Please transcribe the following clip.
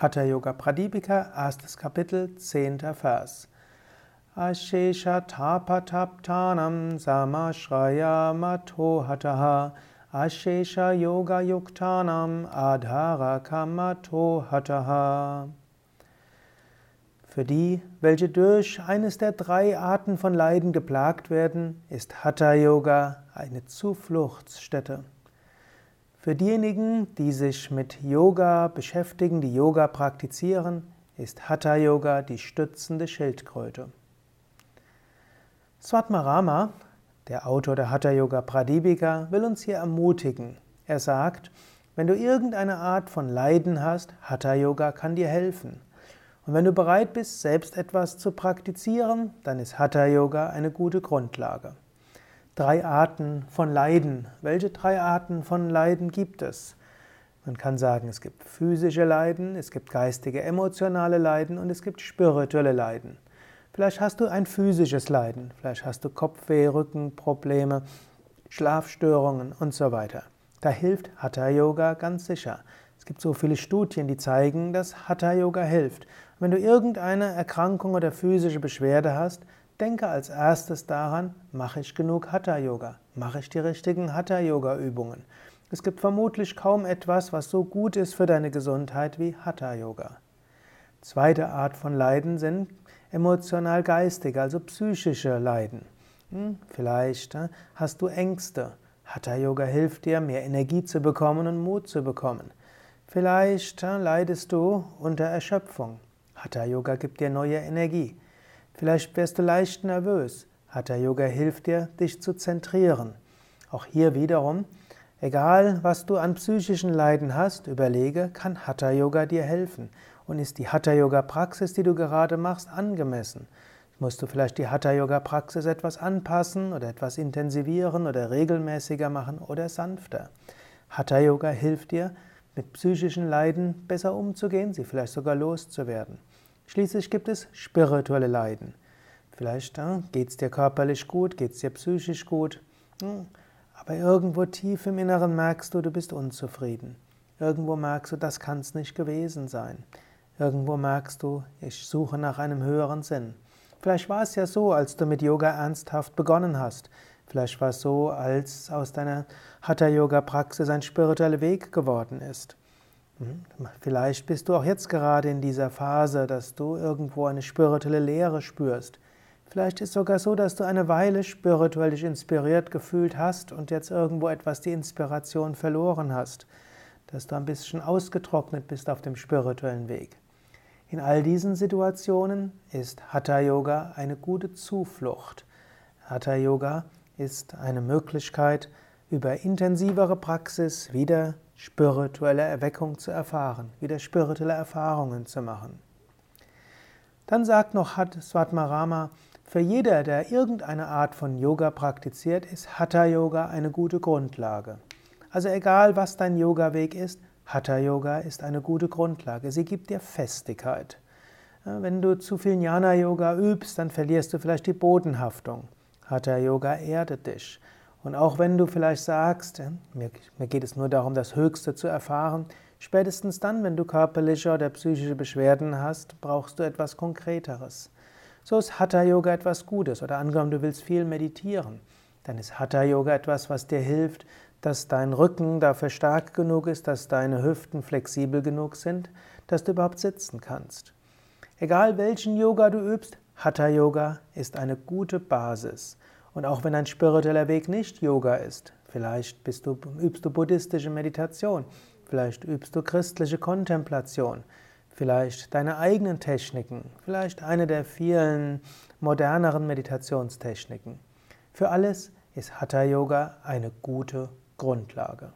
Hatha Yoga Pradipika, erstes Kapitel, zehnter Vers. Ashesha tapataptanam samashraya matohataha Ashesha yoga yuktanam adhara kamatohataha Für die, welche durch eines der drei Arten von Leiden geplagt werden, ist Hatha Yoga eine Zufluchtsstätte. Für diejenigen, die sich mit Yoga beschäftigen, die Yoga praktizieren, ist Hatha Yoga die stützende Schildkröte. Swatmarama, der Autor der Hatha Yoga Pradipika, will uns hier ermutigen. Er sagt, wenn du irgendeine Art von Leiden hast, Hatha Yoga kann dir helfen. Und wenn du bereit bist, selbst etwas zu praktizieren, dann ist Hatha Yoga eine gute Grundlage drei Arten von Leiden. Welche drei Arten von Leiden gibt es? Man kann sagen, es gibt physische Leiden, es gibt geistige, emotionale Leiden und es gibt spirituelle Leiden. Vielleicht hast du ein physisches Leiden, vielleicht hast du Kopfweh, Rückenprobleme, Schlafstörungen und so weiter. Da hilft Hatha Yoga ganz sicher. Es gibt so viele Studien, die zeigen, dass Hatha Yoga hilft. wenn du irgendeine Erkrankung oder physische Beschwerde hast, Denke als erstes daran, mache ich genug Hatha-Yoga? Mache ich die richtigen Hatha-Yoga-Übungen? Es gibt vermutlich kaum etwas, was so gut ist für deine Gesundheit wie Hatha-Yoga. Zweite Art von Leiden sind emotional-geistige, also psychische Leiden. Hm, vielleicht äh, hast du Ängste. Hatha-Yoga hilft dir, mehr Energie zu bekommen und Mut zu bekommen. Vielleicht äh, leidest du unter Erschöpfung. Hatha-Yoga gibt dir neue Energie. Vielleicht wirst du leicht nervös. Hatha Yoga hilft dir, dich zu zentrieren. Auch hier wiederum, egal was du an psychischen Leiden hast, überlege, kann Hatha Yoga dir helfen? Und ist die Hatha Yoga Praxis, die du gerade machst, angemessen? Musst du vielleicht die Hatha Yoga Praxis etwas anpassen oder etwas intensivieren oder regelmäßiger machen oder sanfter? Hatha Yoga hilft dir, mit psychischen Leiden besser umzugehen, sie vielleicht sogar loszuwerden. Schließlich gibt es spirituelle Leiden. Vielleicht ja, geht es dir körperlich gut, geht es dir psychisch gut, hm, aber irgendwo tief im Inneren merkst du, du bist unzufrieden. Irgendwo merkst du, das kann es nicht gewesen sein. Irgendwo merkst du, ich suche nach einem höheren Sinn. Vielleicht war es ja so, als du mit Yoga ernsthaft begonnen hast. Vielleicht war es so, als aus deiner Hatha-Yoga-Praxis ein spiritueller Weg geworden ist. Hm? Vielleicht bist du auch jetzt gerade in dieser Phase, dass du irgendwo eine spirituelle Leere spürst. Vielleicht ist es sogar so, dass du eine Weile spirituell dich inspiriert gefühlt hast und jetzt irgendwo etwas die Inspiration verloren hast, dass du ein bisschen ausgetrocknet bist auf dem spirituellen Weg. In all diesen Situationen ist Hatha Yoga eine gute Zuflucht. Hatha Yoga ist eine Möglichkeit, über intensivere Praxis wieder spirituelle Erweckung zu erfahren, wieder spirituelle Erfahrungen zu machen. Dann sagt noch Swatmarama, für jeder, der irgendeine Art von Yoga praktiziert, ist Hatha Yoga eine gute Grundlage. Also egal, was dein Yoga-Weg ist, Hatha Yoga ist eine gute Grundlage. Sie gibt dir Festigkeit. Wenn du zu viel Jnana Yoga übst, dann verlierst du vielleicht die Bodenhaftung. Hatha Yoga erdet dich. Und auch wenn du vielleicht sagst, mir, geht es nur darum, das Höchste zu erfahren, spätestens dann, wenn du körperliche oder psychische Beschwerden hast, brauchst du etwas Konkreteres. So ist Hatha Yoga etwas Gutes. Oder angenommen, du willst viel meditieren, dann ist Hatha Yoga etwas, was dir hilft, dass dein Rücken dafür stark genug ist, dass deine Hüften flexibel genug sind, dass du überhaupt sitzen kannst. Egal welchen Yoga du übst, Hatha Yoga ist eine gute Basis. Und auch wenn ein spiritueller Weg nicht Yoga ist, vielleicht du, übst du buddhistische Meditation, vielleicht übst du christliche Kontemplation, vielleicht deine eigenen Techniken, vielleicht eine der vielen moderneren Meditationstechniken. Für alles ist Hatha Yoga eine gute Grundlage.